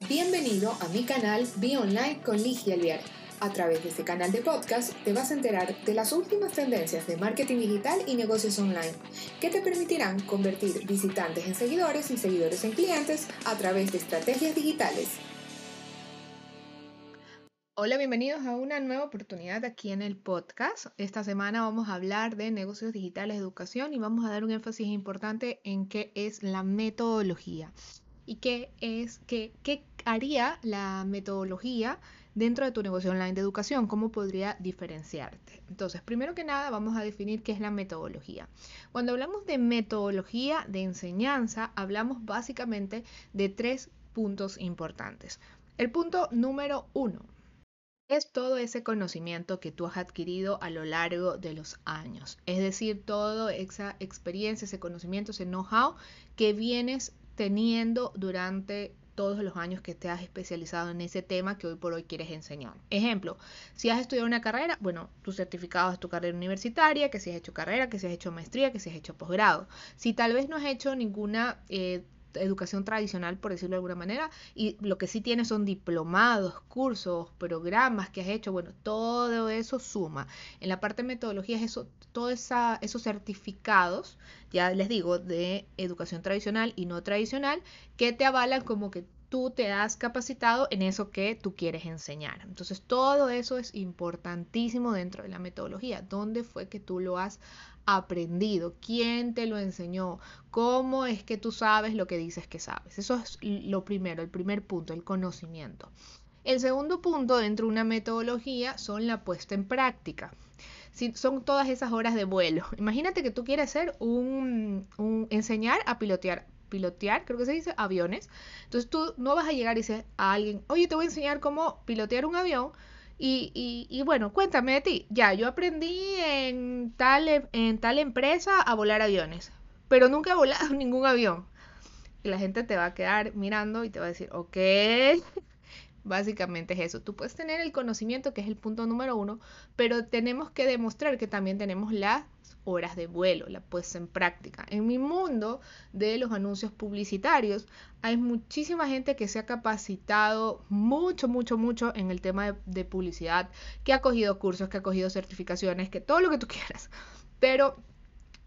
Bienvenido a mi canal Be Online con Ligia Alviar. A través de este canal de podcast te vas a enterar de las últimas tendencias de marketing digital y negocios online que te permitirán convertir visitantes en seguidores y seguidores en clientes a través de estrategias digitales. Hola, bienvenidos a una nueva oportunidad aquí en el podcast. Esta semana vamos a hablar de negocios digitales, educación y vamos a dar un énfasis importante en qué es la metodología y qué es, qué, qué haría la metodología dentro de tu negocio online de educación, cómo podría diferenciarte. Entonces, primero que nada, vamos a definir qué es la metodología. Cuando hablamos de metodología de enseñanza, hablamos básicamente de tres puntos importantes. El punto número uno es todo ese conocimiento que tú has adquirido a lo largo de los años. Es decir, toda esa experiencia, ese conocimiento, ese know-how que vienes teniendo durante todos los años que te has especializado en ese tema que hoy por hoy quieres enseñar. Ejemplo, si has estudiado una carrera, bueno, tu certificado es tu carrera universitaria, que si has hecho carrera, que si has hecho maestría, que si has hecho posgrado. Si tal vez no has hecho ninguna eh, educación tradicional, por decirlo de alguna manera, y lo que sí tienes son diplomados, cursos, programas que has hecho, bueno, todo eso suma. En la parte de metodología es eso, todos esos certificados, ya les digo, de educación tradicional y no tradicional, que te avalan como que tú te has capacitado en eso que tú quieres enseñar. Entonces, todo eso es importantísimo dentro de la metodología. ¿Dónde fue que tú lo has aprendido? ¿Quién te lo enseñó? ¿Cómo es que tú sabes lo que dices que sabes? Eso es lo primero, el primer punto, el conocimiento. El segundo punto dentro de una metodología son la puesta en práctica. Si son todas esas horas de vuelo. Imagínate que tú quieres hacer un, un enseñar a pilotear pilotear, creo que se dice, aviones. Entonces tú no vas a llegar y dices a alguien, oye, te voy a enseñar cómo pilotear un avión. Y, y, bueno, cuéntame de ti. Ya, yo aprendí en tal, en tal empresa a volar aviones, pero nunca he volado ningún avión. Y la gente te va a quedar mirando y te va a decir, ok, básicamente es eso. Tú puedes tener el conocimiento, que es el punto número uno, pero tenemos que demostrar que también tenemos la horas de vuelo, la puesta en práctica. En mi mundo de los anuncios publicitarios hay muchísima gente que se ha capacitado mucho, mucho, mucho en el tema de, publicidad, que ha cogido cursos, que ha cogido certificaciones, que todo lo que tú quieras. Pero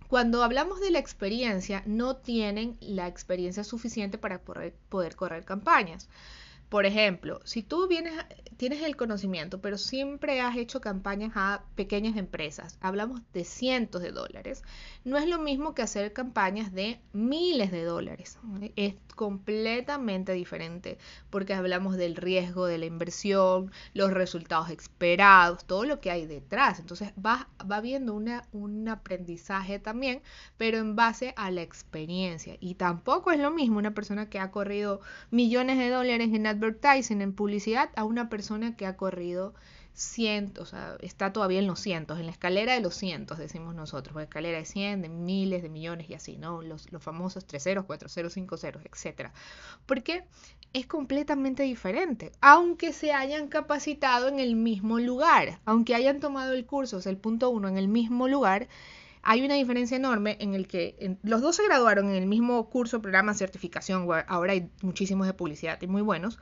cuando hablamos de la experiencia, no tienen la experiencia suficiente para poder correr campañas. Por ejemplo, si tú vienes, tienes el conocimiento, pero siempre has hecho campañas a pequeñas empresas, hablamos de cientos de dólares, no es lo mismo que hacer campañas de miles de dólares. Es completamente diferente porque hablamos del riesgo de la inversión, los resultados esperados, todo lo que hay detrás. Entonces va, va viendo una, un aprendizaje también, pero en base a la experiencia. Y tampoco es lo mismo una persona que ha corrido millones de dólares en advertising, en publicidad, a una persona que ha corrido cientos, o sea, está todavía en los cientos, en la escalera de los cientos, decimos nosotros, la escalera de 100, de miles, de millones y así, ¿no? Los, los famosos 3 ceros, 4 ceros, 5 ceros, etc. Porque es completamente diferente, aunque se hayan capacitado en el mismo lugar, aunque hayan tomado el curso, o sea, el punto uno, en el mismo lugar, hay una diferencia enorme en el que los dos se graduaron en el mismo curso, programa, certificación, ahora hay muchísimos de publicidad y muy buenos,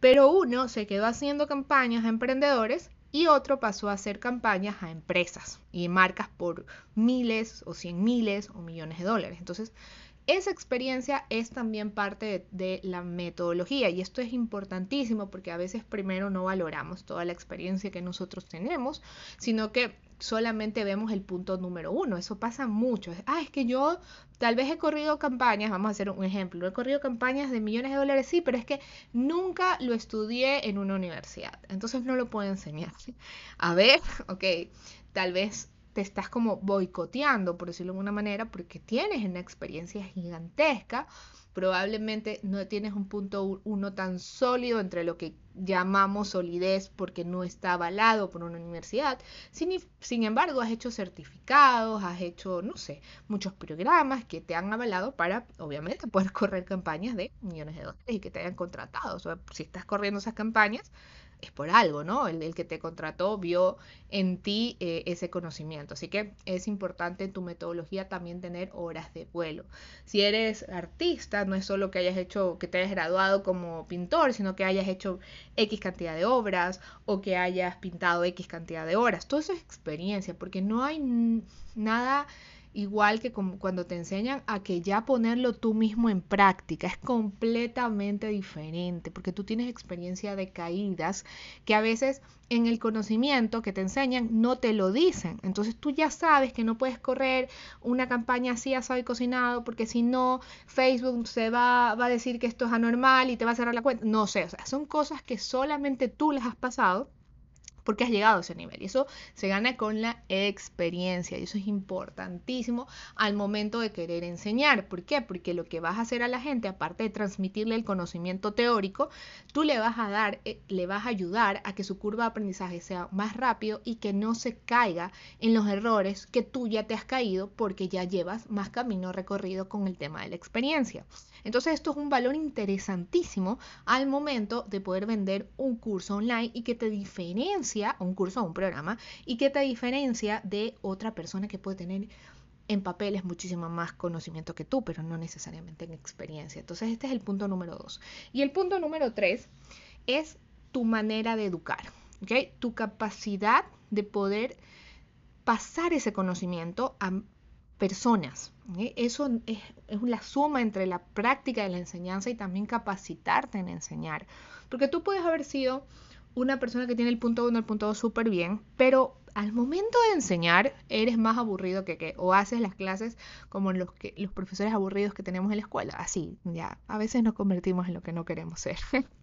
pero uno se quedó haciendo campañas a emprendedores y otro pasó a hacer campañas a empresas y marcas por miles o cien miles o millones de dólares. Entonces, esa experiencia es también parte de, la metodología y esto es importantísimo porque a veces primero no valoramos toda la experiencia que nosotros tenemos, sino que solamente vemos el punto número uno. Eso pasa mucho. Ah, es que yo tal vez he corrido campañas, vamos a hacer un ejemplo, he corrido campañas de millones de dólares, sí, pero es que nunca lo estudié en una universidad, entonces no lo puedo enseñar. A ver, ok, tal vez te estás como boicoteando, por decirlo de alguna manera, porque tienes una experiencia gigantesca, probablemente no tienes un punto uno tan sólido entre lo que llamamos solidez porque no está avalado por una universidad. Sin, embargo, has hecho certificados, has hecho, no sé, muchos programas que te han avalado para, obviamente, poder correr campañas de millones de dólares y que te hayan contratado. O si estás corriendo esas campañas, es por algo, ¿no? El, que te contrató vio en ti eh, ese conocimiento. Así que es importante en tu metodología también tener horas de vuelo. Si eres artista, no es solo que hayas hecho, que te hayas graduado como pintor, sino que hayas hecho X cantidad de obras o que hayas pintado X cantidad de horas. Todo eso es experiencia, porque no hay nada igual que cuando te enseñan a que ya ponerlo tú mismo en práctica es completamente diferente porque tú tienes experiencia de caídas que a veces en el conocimiento que te enseñan no te lo dicen. Entonces tú ya sabes que no puedes correr una campaña así asado y cocinado porque si no Facebook se va, va a decir que esto es anormal y te va a cerrar la cuenta. No sé, o sea, son cosas que solamente tú les has pasado porque has llegado a ese nivel. Y eso se gana con la experiencia. Y eso es importantísimo al momento de querer enseñar. ¿Por qué? Porque lo que vas a hacer a la gente, aparte de transmitirle el conocimiento teórico, tú le vas a dar, eh, le vas a ayudar a que su curva de aprendizaje sea más rápido y que no se caiga en los errores que tú ya te has caído porque ya llevas más camino recorrido con el tema de la experiencia. Entonces esto es un valor interesantísimo al momento de poder vender un curso online y que te diferencia, un curso o un programa, y que te diferencia de otra persona que puede tener en papeles muchísimo más conocimiento que tú, pero no necesariamente en experiencia. Entonces este es el punto número dos. Y el punto número tres es tu manera de educar, ¿okay? tu capacidad de poder pasar ese conocimiento a personas. Eso es, es, la suma entre la práctica de la enseñanza y también capacitarte en enseñar. Porque tú puedes haber sido una persona que tiene el punto 1 el punto 2 súper bien, pero al momento de enseñar eres más aburrido que que o haces las clases como los que los profesores aburridos que tenemos en la escuela, así, ya, a veces nos convertimos en lo que no queremos ser.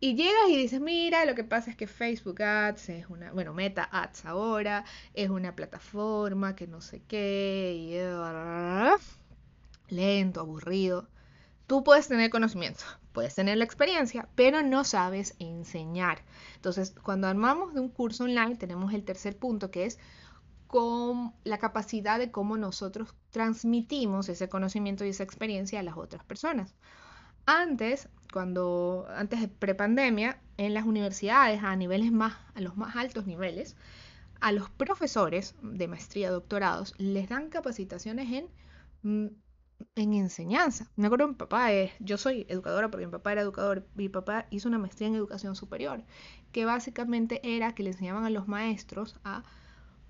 Y llegas y dices, mira, lo que pasa es que Facebook Ads es una, bueno, Meta Ads ahora es una plataforma que no sé qué, y lento, aburrido. Tú puedes tener conocimiento, puedes tener la experiencia, pero no sabes enseñar. Entonces, cuando armamos de un curso online, tenemos el tercer punto que es con la capacidad de cómo nosotros transmitimos ese conocimiento y esa experiencia a las otras personas. Antes, cuando antes de prepandemia, en las universidades a niveles más a los más altos niveles, a los profesores de maestría, doctorados, les dan capacitaciones en mm, en enseñanza. Me acuerdo mi papá, es, yo soy educadora porque mi papá era educador, mi papá hizo una maestría en educación superior, que básicamente era que le enseñaban a los maestros a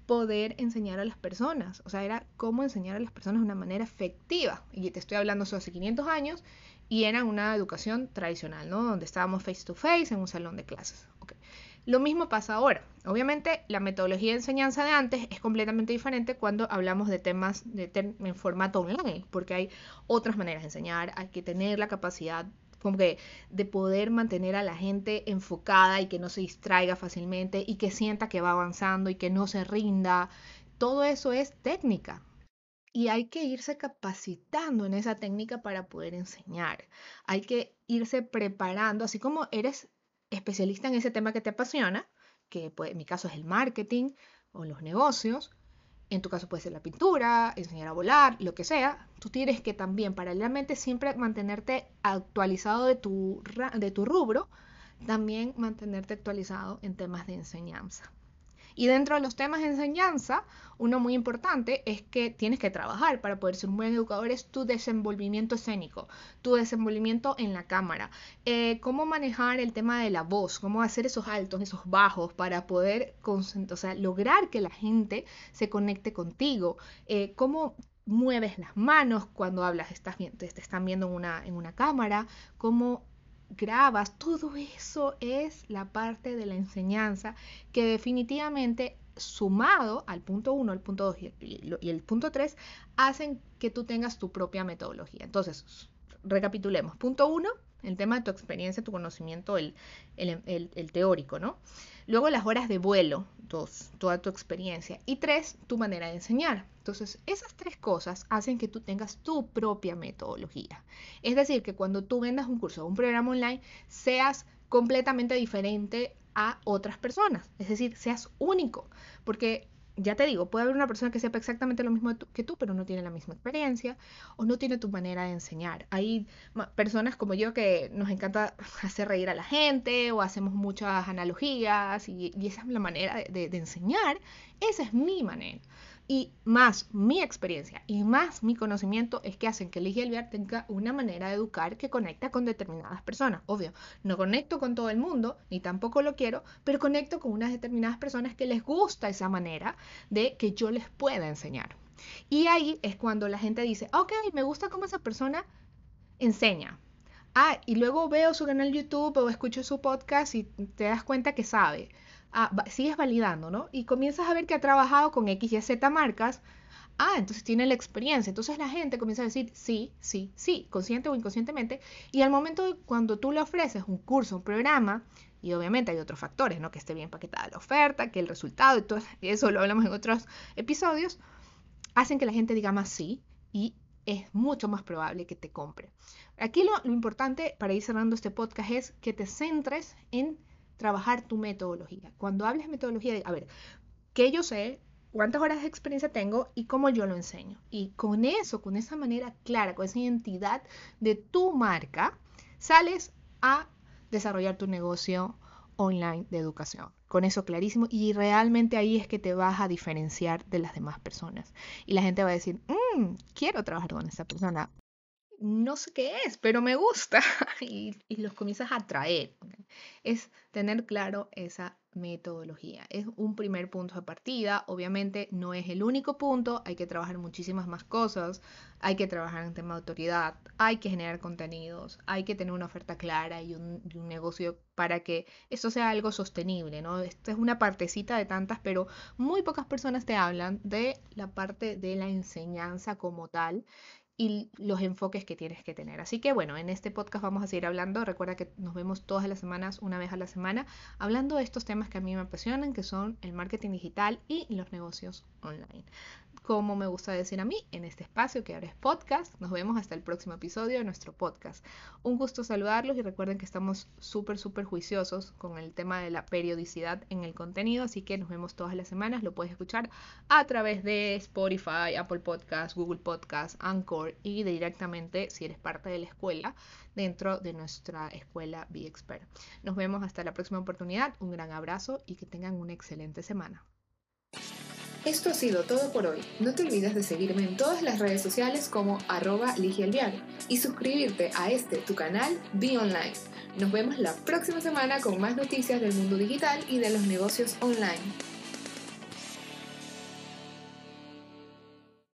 poder enseñar a las personas, o sea, era cómo enseñar a las personas de una manera efectiva. Y te estoy hablando eso hace 500 años y era una educación tradicional, ¿no? Donde estábamos face to face en un salón de clases. Lo mismo pasa ahora. Obviamente la metodología de enseñanza de antes es completamente diferente cuando hablamos de temas de en formato online, porque hay otras maneras de enseñar, hay que tener la capacidad como que de poder mantener a la gente enfocada y que no se distraiga fácilmente y que sienta que va avanzando y que no se rinda. Todo eso es técnica, y hay que irse capacitando en esa técnica para poder enseñar. Hay que irse preparando, así como eres especialista en ese tema que te apasiona, que en mi caso es el marketing o los negocios, en tu caso puede ser la pintura, enseñar a volar, lo que sea, tú tienes que también paralelamente siempre mantenerte actualizado de tu, de tu rubro, también mantenerte actualizado en temas de enseñanza. Y dentro de los temas de enseñanza, uno muy importante es que tienes que trabajar para poder ser un buen educador, es tu desenvolvimiento escénico, tu desenvolvimiento en la cámara, eh, cómo manejar el tema de la voz, cómo hacer esos altos, esos bajos para poder o sea, lograr que la gente se conecte contigo, eh, cómo mueves las manos cuando hablas, estás, te están viendo en una, en una cámara, cómo grabas, todo eso es la parte de la enseñanza que definitivamente sumado al punto 1, el punto 2 y el punto 3 hacen que tú tengas tu propia metodología. Entonces, recapitulemos. Punto 1, el tema de tu experiencia, tu conocimiento, el, teórico, ¿no? Luego las horas de vuelo, toda tu experiencia. Y tres, tu manera de enseñar. Entonces, esas tres cosas hacen que tú tengas tu propia metodología. Es decir, que cuando tú vendas un curso o un programa online, seas completamente diferente a otras personas. Es decir, seas único. Porque ya te digo, puede haber una persona que sepa exactamente lo mismo que tú, pero no tiene la misma experiencia o no tiene tu manera de enseñar. Hay personas como yo que nos encanta hacer reír a la gente o hacemos muchas analogías y, esa es la manera de enseñar. Esa es mi manera y más mi experiencia y más mi conocimiento es que hacen que Ligia Elviar tenga una manera de educar que conecta con determinadas personas. Obvio, no conecto con todo el mundo, ni tampoco lo quiero, pero conecto con unas determinadas personas que les gusta esa manera de que yo les pueda enseñar. Y ahí es cuando la gente dice, ok, me gusta cómo esa persona enseña. Ah, y luego veo su canal YouTube o escucho su podcast y te das cuenta que sabe ah, sigues validando, ¿no? Y comienzas a ver que ha trabajado con X y Z marcas. Ah, entonces tiene la experiencia. Entonces la gente comienza a decir sí, sí, sí, consciente o inconscientemente. Y al momento de cuando tú le ofreces un curso, un programa, y obviamente hay otros factores, ¿no? Que esté bien empaquetada la oferta, que el resultado, y todo eso lo hablamos en otros episodios, hacen que la gente diga más sí y es mucho más probable que te compre. Aquí lo, lo importante para ir cerrando este podcast es que te centres en trabajar tu metodología. Cuando hables de metodología, a ver, ¿qué yo sé? ¿Cuántas horas de experiencia tengo y cómo yo lo enseño? Y con eso, con esa manera clara, con esa identidad de tu marca, sales a desarrollar tu negocio online de educación. Con eso clarísimo y realmente ahí es que te vas a diferenciar de las demás personas. Y la gente va a decir, mm, quiero trabajar con esta persona no sé qué es, pero me gusta y, los comienzas a atraer. Es tener claro esa metodología. Es un primer punto de partida. Obviamente no es el único punto. Hay que trabajar muchísimas más cosas. Hay que trabajar en tema de autoridad. Hay que generar contenidos. Hay que tener una oferta clara y un, negocio para que esto sea algo sostenible. ¿no? Esta es una partecita de tantas, pero muy pocas personas te hablan de la parte de la enseñanza como tal y los enfoques que tienes que tener. Así que bueno, en este podcast vamos a seguir hablando. Recuerda que nos vemos todas las semanas, una vez a la semana, hablando de estos temas que a mí me apasionan, que son el marketing digital y los negocios online como me gusta decir a mí, en este espacio que ahora es podcast. Nos vemos hasta el próximo episodio de nuestro podcast. Un gusto saludarlos y recuerden que estamos súper, súper juiciosos con el tema de la periodicidad en el contenido, así que nos vemos todas las semanas. Lo puedes escuchar a través de Spotify, Apple Podcast, Google Podcast, Anchor y directamente, si eres parte de la escuela, dentro de nuestra escuela Be Expert. Nos vemos hasta la próxima oportunidad. Un gran abrazo y que tengan una excelente semana. Esto ha sido todo por hoy. No te olvides de seguirme en todas las redes sociales como arroba y suscribirte a este tu canal Be Online. Nos vemos la próxima semana con más noticias del mundo digital y de los negocios online.